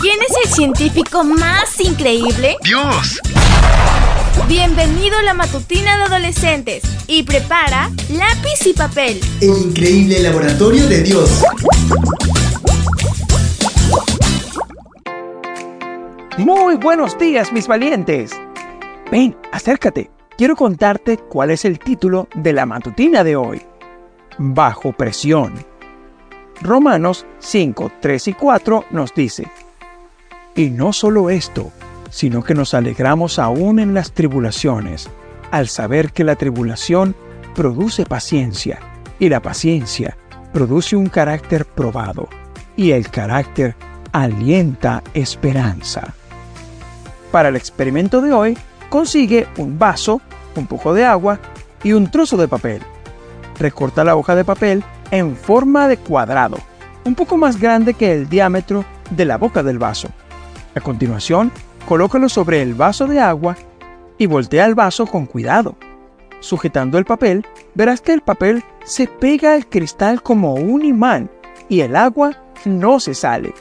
¿Quién es el científico más increíble? ¡Dios! Bienvenido a la matutina de adolescentes y prepara lápiz y papel. El increíble laboratorio de Dios. Muy buenos días, mis valientes. Ven, acércate. Quiero contarte cuál es el título de la matutina de hoy. Bajo presión. Romanos 5, 3 y 4 nos dice, Y no solo esto, sino que nos alegramos aún en las tribulaciones, al saber que la tribulación produce paciencia, y la paciencia produce un carácter probado, y el carácter alienta esperanza. Para el experimento de hoy, consigue un vaso, un poco de agua y un trozo de papel. Recorta la hoja de papel en forma de cuadrado, un poco más grande que el diámetro de la boca del vaso. A continuación, colócalo sobre el vaso de agua y voltea el vaso con cuidado. Sujetando el papel, verás que el papel se pega al cristal como un imán y el agua no se sale.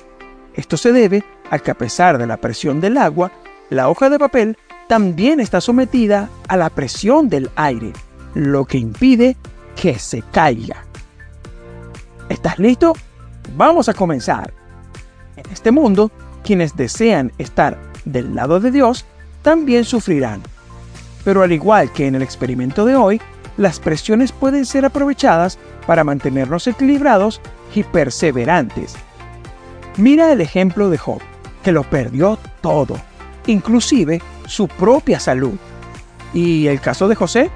Esto se debe a que a pesar de la presión del agua, la hoja de papel también está sometida a la presión del aire, lo que impide que se caiga. ¿Estás listo? Vamos a comenzar. En este mundo, quienes desean estar del lado de Dios también sufrirán. Pero al igual que en el experimento de hoy, las presiones pueden ser aprovechadas para mantenernos equilibrados y perseverantes. Mira el ejemplo de Job, que lo perdió todo, inclusive su propia salud. Y el caso de José,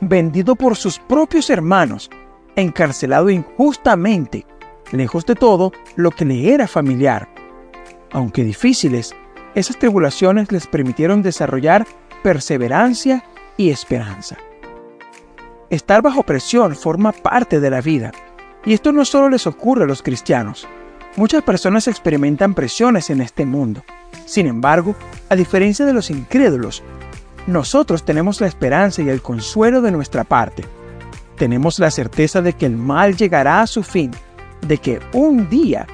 vendido por sus propios hermanos, encarcelado injustamente, lejos de todo lo que le era familiar. Aunque difíciles, esas tribulaciones les permitieron desarrollar perseverancia y esperanza. Estar bajo presión forma parte de la vida, y esto no solo les ocurre a los cristianos. Muchas personas experimentan presiones en este mundo. Sin embargo, a diferencia de los incrédulos, nosotros tenemos la esperanza y el consuelo de nuestra parte. Tenemos la certeza de que el mal llegará a su fin, de que un día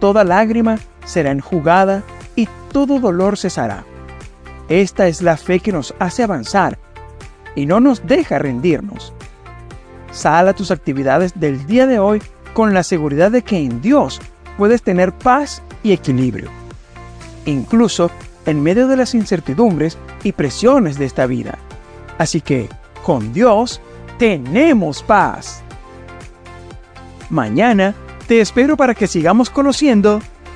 toda lágrima será enjugada y todo dolor cesará. Esta es la fe que nos hace avanzar y no nos deja rendirnos. Sal a tus actividades del día de hoy con la seguridad de que en Dios puedes tener paz y equilibrio, incluso en medio de las incertidumbres y presiones de esta vida. Así que, con Dios, tenemos paz. Mañana te espero para que sigamos conociendo